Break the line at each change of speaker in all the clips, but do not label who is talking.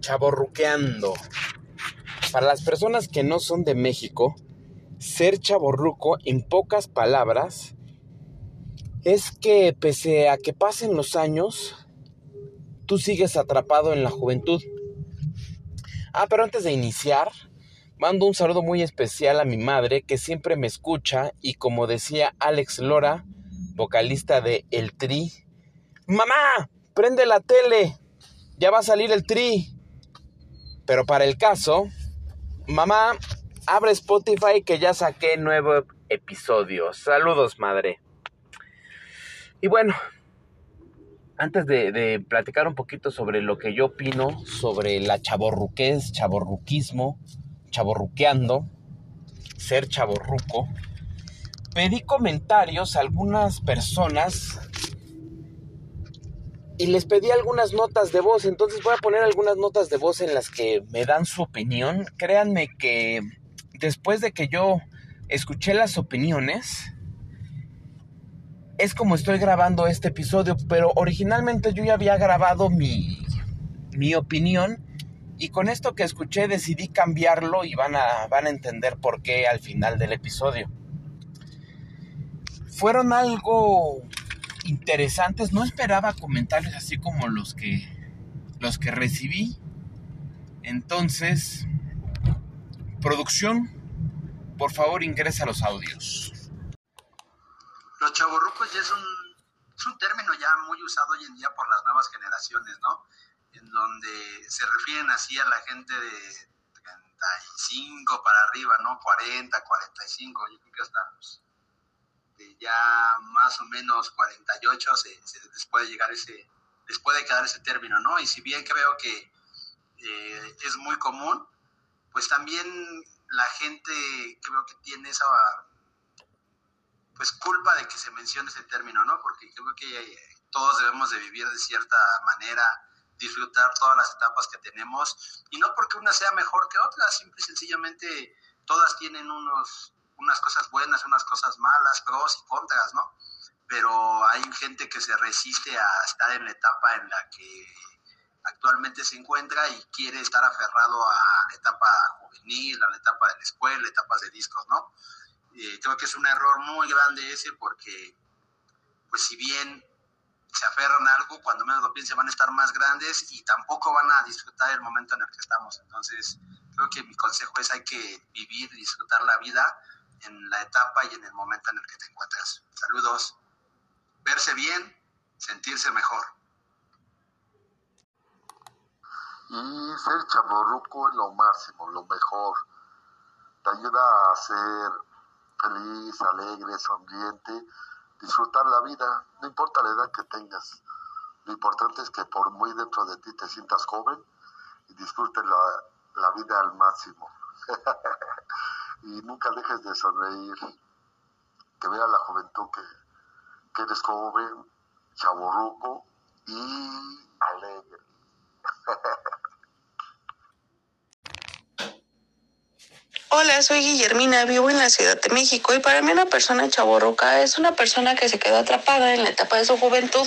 chaborruqueando. Para las personas que no son de México, ser chaborruco, en pocas palabras, es que pese a que pasen los años, tú sigues atrapado en la juventud. Ah, pero antes de iniciar, mando un saludo muy especial a mi madre que siempre me escucha y como decía Alex Lora, vocalista de El Tri, mamá, prende la tele, ya va a salir el Tri. Pero para el caso, mamá, abre Spotify que ya saqué nuevo episodio. Saludos, madre. Y bueno, antes de, platicar un poquito sobre lo que yo opino sobre la chaborruquez, chaborruquismo, chaborruqueando, ser chaborruco, pedí comentarios a algunas personas y les pedí algunas notas de voz. Entonces voy a poner algunas notas de voz en las que me dan su opinión. Créanme que después de que yo escuché las opiniones, es como estoy grabando este episodio, pero originalmente yo ya había grabado mi, mi opinión y con esto que escuché decidí cambiarlo y van a, van a entender por qué al final del episodio. Fueron algo interesantes, no esperaba comentarios así como los que los que recibí. Entonces, producción, por favor ingresa los audios.
Los chavorrucos ya es un, es un término ya muy usado hoy en día por las nuevas generaciones, ¿no? En donde se refieren así a la gente de 35 para arriba, ¿no? 40, 45, yo creo que hasta los ya más o menos 48 se, se les puede llegar ese, les puede quedar ese término, ¿no? Y si bien creo que eh, es muy común, pues también la gente creo que tiene esa pues culpa de que se mencione ese término, ¿no? Porque creo que todos debemos de vivir de cierta manera, disfrutar todas las etapas que tenemos, y no porque una sea mejor que otra, simple y sencillamente todas tienen unos unas cosas buenas, unas cosas malas, pros y contras, ¿no? Pero hay gente que se resiste a estar en la etapa en la que actualmente se encuentra y quiere estar aferrado a la etapa juvenil, a la etapa de la escuela, etapas de discos, ¿no? Eh, creo que es un error muy grande ese porque, pues si bien se aferran a algo, cuando menos lo piensen van a estar más grandes y tampoco van a disfrutar el momento en el que estamos. Entonces, creo que mi consejo es hay que vivir, disfrutar la vida en la etapa y en el momento en el que te encuentras. Saludos. Verse bien, sentirse mejor.
Y ser chaborruco es lo máximo, lo mejor. Te ayuda a ser feliz, alegre, sonriente, disfrutar la vida, no importa la edad que tengas. Lo importante es que por muy dentro de ti te sientas joven y disfrutes la, la vida al máximo. y nunca dejes de sonreír, que vea la juventud que, que eres joven, chaborruco y alegre.
Hola, soy Guillermina, vivo en la Ciudad de México y para mí una persona chaborruca es una persona que se quedó atrapada en la etapa de su juventud,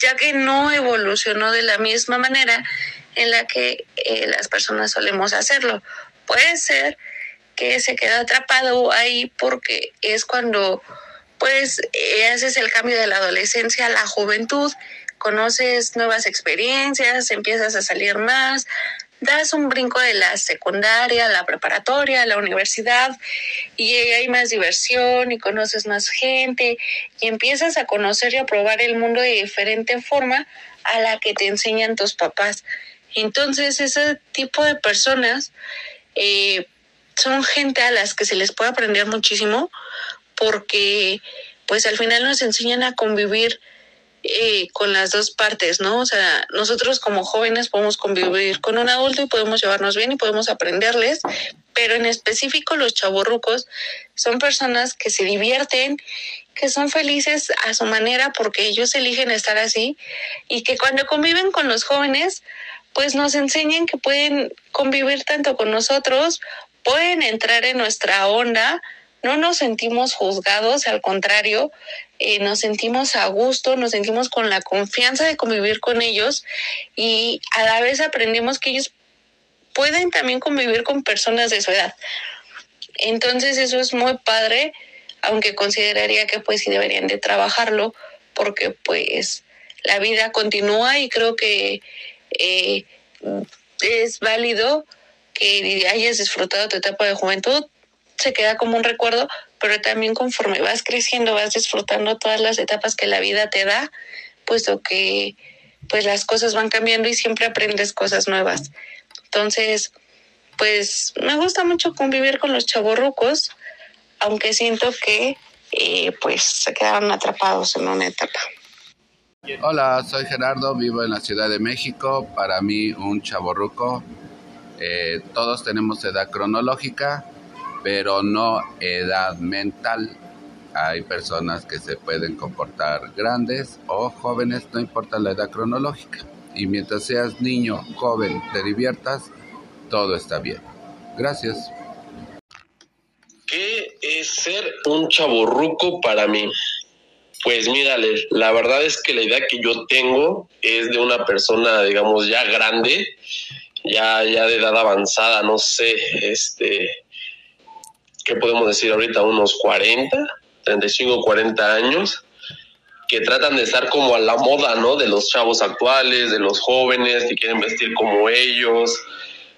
ya que no evolucionó de la misma manera en la que eh, las personas solemos hacerlo. Puede ser que se queda atrapado ahí porque es cuando pues eh, haces el cambio de la adolescencia a la juventud, conoces nuevas experiencias, empiezas a salir más, das un brinco de la secundaria, la preparatoria, la universidad y hay más diversión y conoces más gente y empiezas a conocer y a probar el mundo de diferente forma a la que te enseñan tus papás. Entonces ese tipo de personas eh, son gente a las que se les puede aprender muchísimo porque pues al final nos enseñan a convivir eh, con las dos partes, ¿no? O sea, nosotros como jóvenes podemos convivir con un adulto y podemos llevarnos bien y podemos aprenderles, pero en específico los chavorrucos son personas que se divierten, que son felices a su manera porque ellos eligen estar así y que cuando conviven con los jóvenes, pues nos enseñan que pueden convivir tanto con nosotros pueden entrar en nuestra onda, no nos sentimos juzgados, al contrario, eh, nos sentimos a gusto, nos sentimos con la confianza de convivir con ellos y a la vez aprendemos que ellos pueden también convivir con personas de su edad. Entonces eso es muy padre, aunque consideraría que pues sí deberían de trabajarlo porque pues la vida continúa y creo que eh, es válido que hayas disfrutado tu etapa de juventud, se queda como un recuerdo, pero también conforme vas creciendo, vas disfrutando todas las etapas que la vida te da, puesto que pues las cosas van cambiando y siempre aprendes cosas nuevas. Entonces, pues me gusta mucho convivir con los chavorrucos, aunque siento que eh, pues se quedaron atrapados en una etapa.
Hola, soy Gerardo, vivo en la Ciudad de México. Para mí, un chaborruco. Eh, todos tenemos edad cronológica, pero no edad mental. Hay personas que se pueden comportar grandes o jóvenes, no importa la edad cronológica. Y mientras seas niño, joven, te diviertas, todo está bien. Gracias.
¿Qué es ser un chaborruco para mí? Pues mírale, la verdad es que la idea que yo tengo es de una persona, digamos, ya grande, ya, ya de edad avanzada, no sé, este, ¿qué podemos decir ahorita? Unos 40, 35, 40 años, que tratan de estar como a la moda, ¿no? De los chavos actuales, de los jóvenes que quieren vestir como ellos,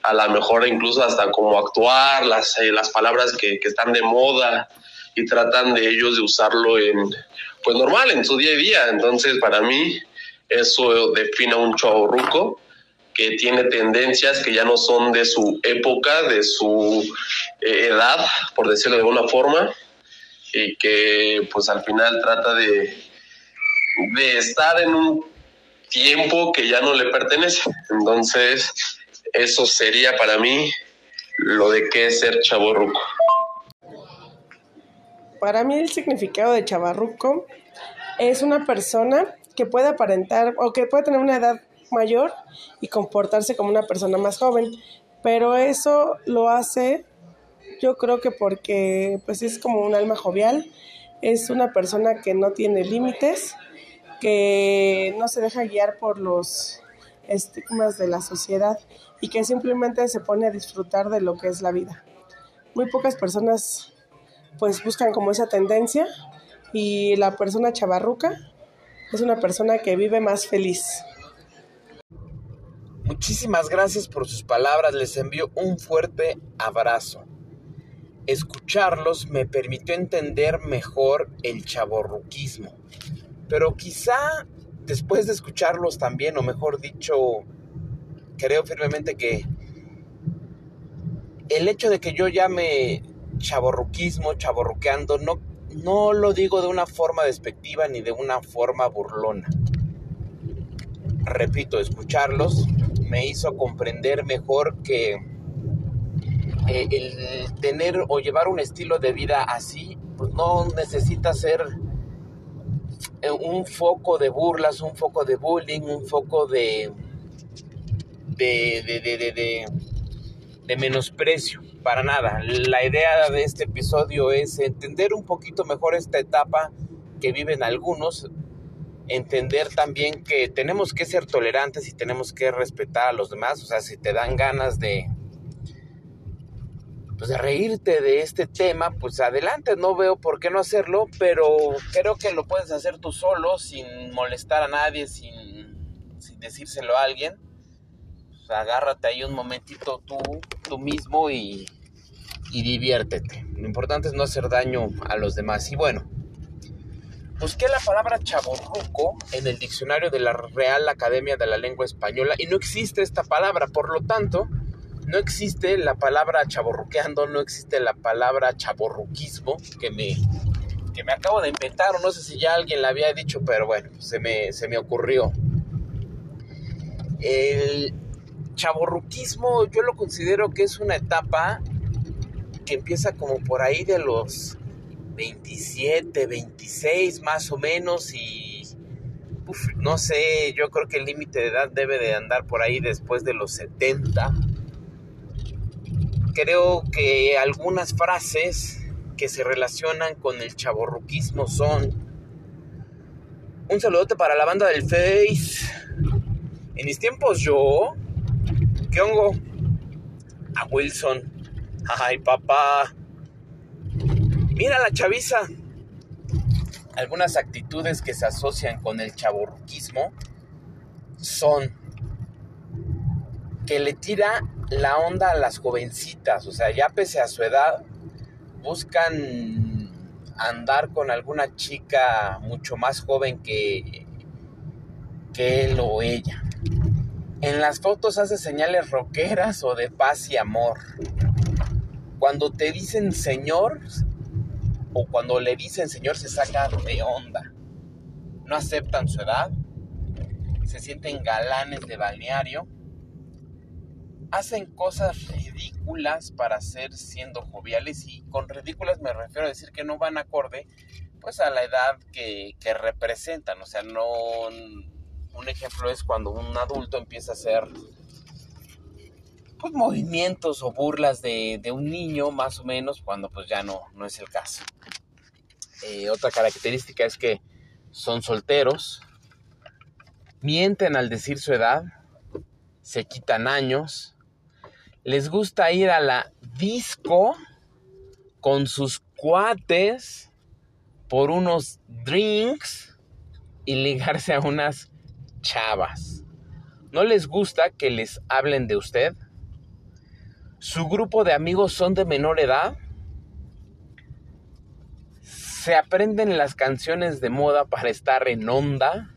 a lo mejor incluso hasta como actuar, las, eh, las palabras que, que están de moda y tratan de ellos de usarlo en, pues normal, en su día a día. Entonces, para mí, eso define un ruco que tiene tendencias que ya no son de su época, de su eh, edad, por decirlo de alguna forma, y que pues al final trata de, de estar en un tiempo que ya no le pertenece. Entonces, eso sería para mí lo de qué es ser chaborruco.
Para mí el significado de chavarruco es una persona que puede aparentar o que puede tener una edad mayor y comportarse como una persona más joven, pero eso lo hace yo creo que porque pues es como un alma jovial, es una persona que no tiene límites, que no se deja guiar por los estigmas de la sociedad y que simplemente se pone a disfrutar de lo que es la vida. Muy pocas personas pues buscan como esa tendencia y la persona chavarruca es una persona que vive más feliz.
Muchísimas gracias por sus palabras, les envío un fuerte abrazo. Escucharlos me permitió entender mejor el chaborruquismo, pero quizá después de escucharlos también, o mejor dicho, creo firmemente que el hecho de que yo llame chaborruquismo, chaborruqueando, no, no lo digo de una forma despectiva ni de una forma burlona. Repito, escucharlos me hizo comprender mejor que eh, el tener o llevar un estilo de vida así, pues no necesita ser eh, un foco de burlas, un foco de bullying, un foco de, de, de, de, de menosprecio para nada. La idea de este episodio es entender un poquito mejor esta etapa que viven algunos, entender también que tenemos que ser tolerantes y tenemos que respetar a los demás, o sea, si te dan ganas de pues de reírte de este tema, pues adelante, no veo por qué no hacerlo, pero creo que lo puedes hacer tú solo, sin molestar a nadie, sin, sin decírselo a alguien agárrate ahí un momentito tú, tú mismo y, y diviértete. Lo importante es no hacer daño a los demás. Y bueno, busqué la palabra chaborruco en el diccionario de la Real Academia de la Lengua Española y no existe esta palabra, por lo tanto, no existe la palabra chaborruqueando, no existe la palabra chaborruquismo que me, que me acabo de inventar, o no sé si ya alguien la había dicho, pero bueno, se me, se me ocurrió. El, chaborruquismo yo lo considero que es una etapa que empieza como por ahí de los 27, 26 más o menos y no sé, yo creo que el límite de edad debe de andar por ahí después de los 70. Creo que algunas frases que se relacionan con el chaborruquismo son un saludote para la banda del Face. En mis tiempos yo ¿Qué hongo? a Wilson. Ay, papá. Mira la chaviza. Algunas actitudes que se asocian con el chaborruquismo son que le tira la onda a las jovencitas, o sea, ya pese a su edad, buscan andar con alguna chica mucho más joven que, que él o ella. En las fotos hace señales roqueras o de paz y amor. Cuando te dicen señor o cuando le dicen señor se saca de onda. No aceptan su edad, se sienten galanes de balneario, hacen cosas ridículas para ser siendo joviales y con ridículas me refiero a decir que no van acorde pues a la edad que, que representan, o sea, no un ejemplo es cuando un adulto empieza a hacer pues, movimientos o burlas de, un niño, más o menos, cuando pues ya no, no es el caso. Eh, otra característica es que son solteros, mienten al decir su edad, se quitan años, les gusta ir a la disco con sus cuates por unos drinks y ligarse a unas chavas. ¿No les gusta que les hablen de usted? ¿Su grupo de amigos son de menor edad? ¿Se aprenden las canciones de moda para estar en onda?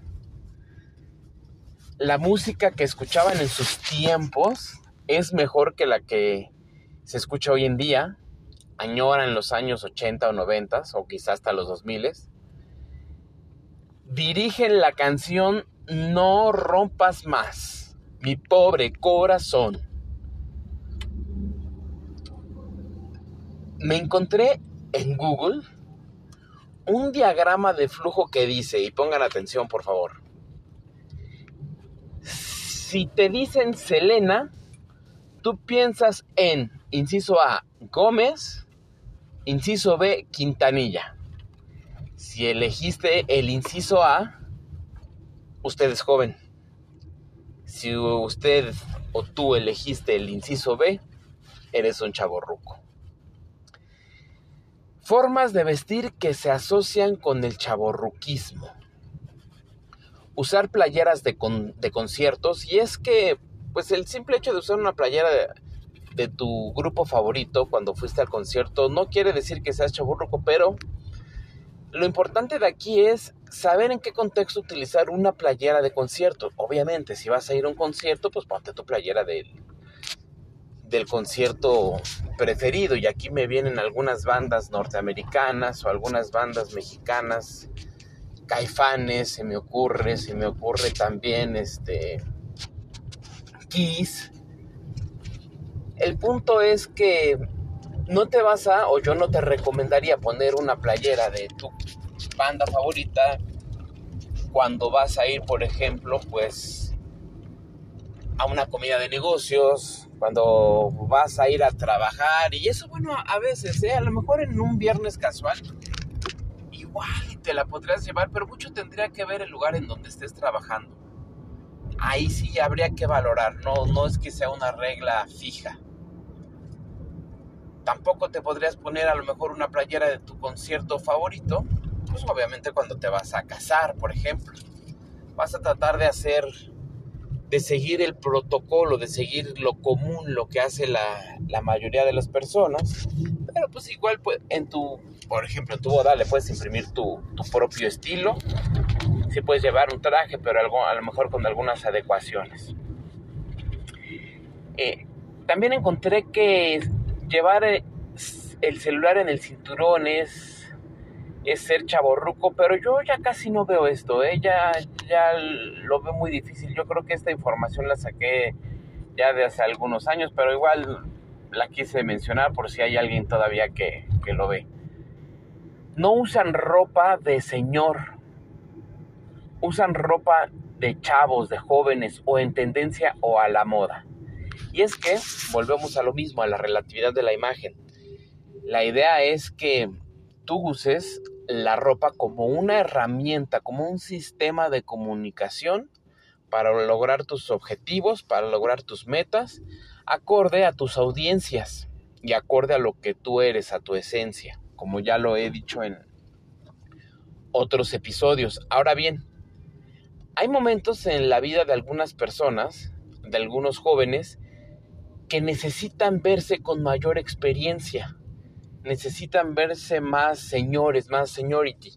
¿La música que escuchaban en sus tiempos es mejor que la que se escucha hoy en día? ¿Añoran los años 80 o 90 o quizás hasta los 2000? Dirigen la canción no rompas más, mi pobre corazón. Me encontré en Google un diagrama de flujo que dice, y pongan atención por favor, si te dicen Selena, tú piensas en, inciso A, Gómez, inciso B, Quintanilla. Si elegiste el inciso A, usted es joven. Si usted o tú elegiste el inciso B, eres un chavo ruco. Formas de vestir que se asocian con el chaborruquismo. Usar playeras de, de, conciertos y es que pues el simple hecho de usar una playera de, de, tu grupo favorito cuando fuiste al concierto no quiere decir que seas chaborruco, pero lo importante de aquí es saber en qué contexto utilizar una playera de concierto. Obviamente, si vas a ir a un concierto, pues ponte tu playera del, del concierto preferido. Y aquí me vienen algunas bandas norteamericanas o algunas bandas mexicanas. Caifanes, se me ocurre, se me ocurre también este Kiss. El punto es que no te vas a, o yo no te recomendaría poner una playera de tu banda favorita cuando vas a ir, por ejemplo, pues a una comida de negocios, cuando vas a ir a trabajar y eso, bueno, a veces, ¿eh? a lo mejor en un viernes casual, igual te la podrías llevar, pero mucho tendría que ver el lugar en donde estés trabajando. Ahí sí habría que valorar, no, no es que sea una regla fija. Tampoco te podrías poner a lo mejor una playera de tu concierto favorito, pues obviamente cuando te vas a casar, por ejemplo. Vas a tratar de hacer, de seguir el protocolo, de seguir lo común, lo que hace la, mayoría de las personas. Pero pues igual pues, en tu, por ejemplo, en tu boda le puedes imprimir tu, propio estilo. Sí puedes llevar un traje, pero algo, a lo mejor con algunas adecuaciones. Eh, también encontré que llevar eh, el celular en el cinturón es, es ser chaborruco, pero yo ya casi no veo esto, ¿eh? ya, lo veo muy difícil. Yo creo que esta información la saqué ya de hace algunos años, pero igual la quise mencionar por si hay alguien todavía que, que lo ve. No usan ropa de señor, usan ropa de chavos, de jóvenes o en tendencia o a la moda. Y es que volvemos a lo mismo, a la relatividad de la imagen. La idea es que tú uses la ropa como una herramienta, como un sistema de comunicación para lograr tus objetivos, para lograr tus metas, acorde a tus audiencias y acorde a lo que tú eres, a tu esencia, como ya lo he dicho en otros episodios. Ahora bien, hay momentos en la vida de algunas personas, de algunos jóvenes, que necesitan verse con mayor experiencia, necesitan verse más señores, más seniority.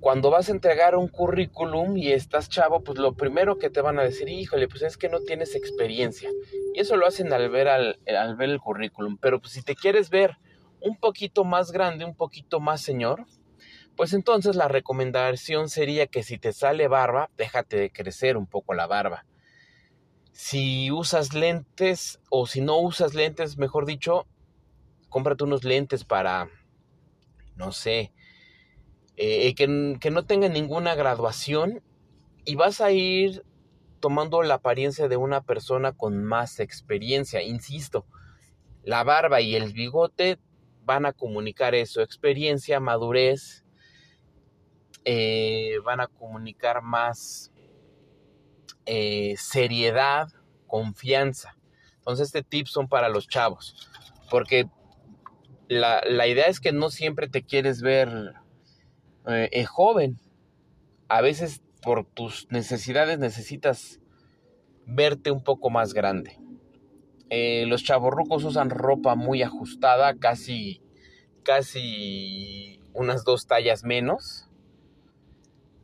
Cuando vas a entregar un currículum y estás chavo, pues lo primero que te van a decir, híjole, pues es que no tienes experiencia. Y eso lo hacen al ver, al, al ver el currículum. Pero pues si te quieres ver un poquito más grande, un poquito más señor, pues entonces la recomendación sería que si te sale barba, déjate de crecer un poco la barba. Si usas lentes o si no usas lentes, mejor dicho, cómprate unos lentes para, no sé, eh, que, no tengan ninguna graduación y vas a ir tomando la apariencia de una persona con más experiencia. Insisto, la barba y el bigote van a comunicar eso, experiencia, madurez, eh, van a comunicar más eh, seriedad, confianza. Entonces este tip son para los chavos, porque la, la idea es que no siempre te quieres ver eh, joven. A veces por tus necesidades necesitas verte un poco más grande. los chavorrucos usan ropa muy ajustada, casi, casi unas dos tallas menos.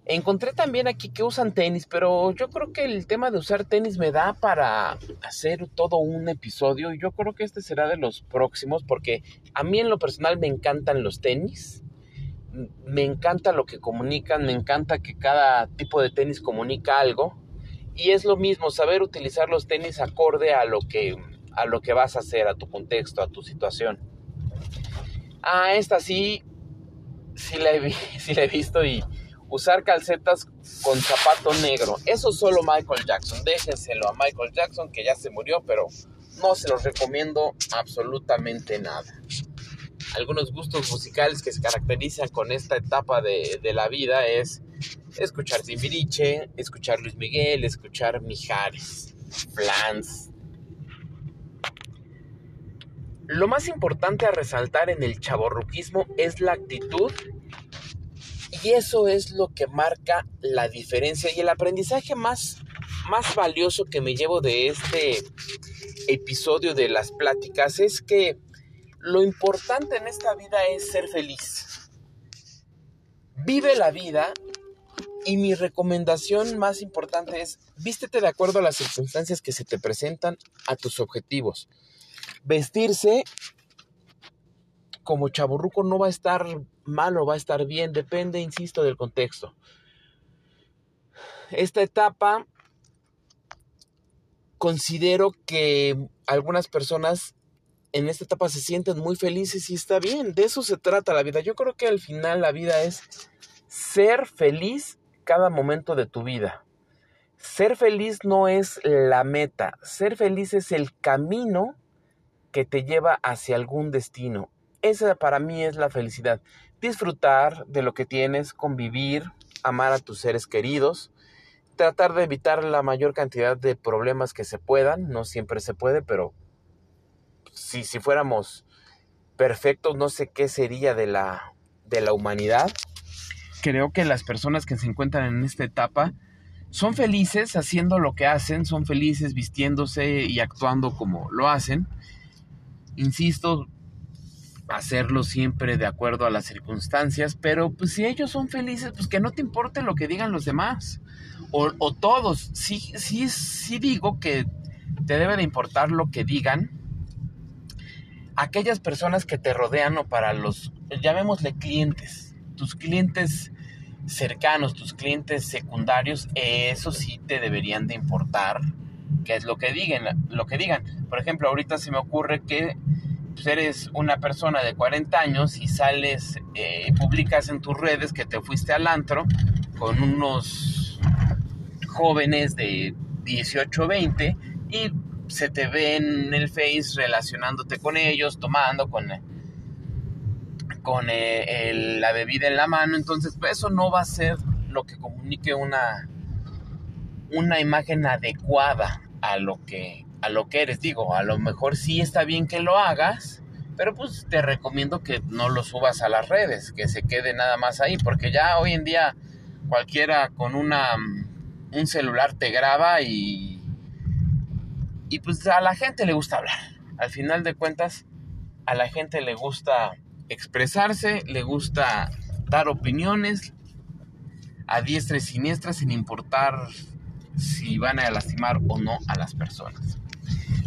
Encontré también aquí que usan tenis, pero yo creo que el tema de usar tenis me da para hacer todo un episodio. Y yo creo que este será de los próximos porque a mí en lo personal me encantan los tenis, me encanta lo que comunican, me encanta que cada tipo de tenis comunica algo. Y es lo mismo saber utilizar los tenis acorde a lo que a lo que vas a hacer, a tu contexto, a tu situación. Ah, esta sí, sí la he, sí la he visto y usar calcetas con zapato negro. Eso solo Michael Jackson. Déjenselo a Michael Jackson que ya se murió, pero no se los recomiendo absolutamente nada. Algunos gustos musicales que se caracterizan con esta etapa de, de la vida es escuchar Timbiriche, escuchar Luis Miguel, escuchar Mijares, Flans. Lo más importante a resaltar en el chaborruquismo es la actitud y eso es lo que marca la diferencia y el aprendizaje más, más valioso que me llevo de este episodio de las pláticas es que lo importante en esta vida es ser feliz. Vive la vida y mi recomendación más importante es vístete de acuerdo a las circunstancias que se te presentan a tus objetivos. Vestirse como chaburruco no va a estar mal o va a estar bien, depende, insisto, del contexto. Esta etapa considero que algunas personas en esta etapa se sienten muy felices y está bien, de eso se trata la vida. Yo creo que al final la vida es ser feliz cada momento de tu vida. Ser feliz no es la meta, ser feliz es el camino que te lleva hacia algún destino. Esa para mí es la felicidad. Disfrutar de lo que tienes, convivir, amar a tus seres queridos, tratar de evitar la mayor cantidad de problemas que se puedan. No siempre se puede, pero si, si fuéramos perfectos, no sé qué sería de la, de la humanidad. Creo que las personas que se encuentran en esta etapa son felices haciendo lo que hacen, son felices vistiéndose y actuando como lo hacen. Insisto, hacerlo siempre de acuerdo a las circunstancias, pero pues si ellos son felices, pues que no te importe lo que digan los demás. O, todos, sí, sí, sí digo que te debe de importar lo que digan aquellas personas que te rodean o para los, llamémosle clientes, tus clientes cercanos, tus clientes secundarios, eso sí te deberían de importar qué es lo que digan, lo que digan. Por ejemplo, ahorita se me ocurre que pues, eres una persona de 40 años y sales, eh, publicas en tus redes que te fuiste al antro con unos jóvenes de 18 20 y se te ve en el Face relacionándote con ellos, tomando con, con eh, la bebida en la mano. Entonces, pues, eso no va a ser lo que comunique una, una imagen adecuada a lo que a lo que eres. Digo, a lo mejor sí está bien que lo hagas, pero pues te recomiendo que no lo subas a las redes, que se quede nada más ahí, porque ya hoy en día cualquiera con una un celular te graba y y pues a la gente le gusta hablar. Al final de cuentas, a la gente le gusta expresarse, le gusta dar opiniones a diestra y siniestra sin importar si van a lastimar o no a las personas.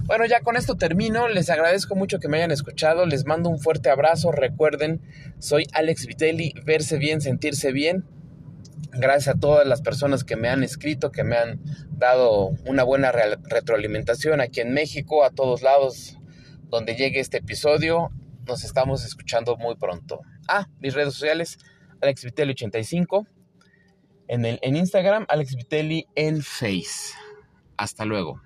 Bueno, ya con esto termino. Les agradezco mucho que me hayan escuchado. Les mando un fuerte abrazo. Recuerden, soy Alex Vitelli. Verse bien, sentirse bien. Gracias a todas las personas que me han escrito, que me han dado una buena retroalimentación aquí en México, a todos lados donde llegue este episodio. Nos estamos escuchando muy pronto. Ah, mis redes sociales, Alex Vitelli 85 En, el, en Instagram, Alex Vitelli en Face. Hasta luego.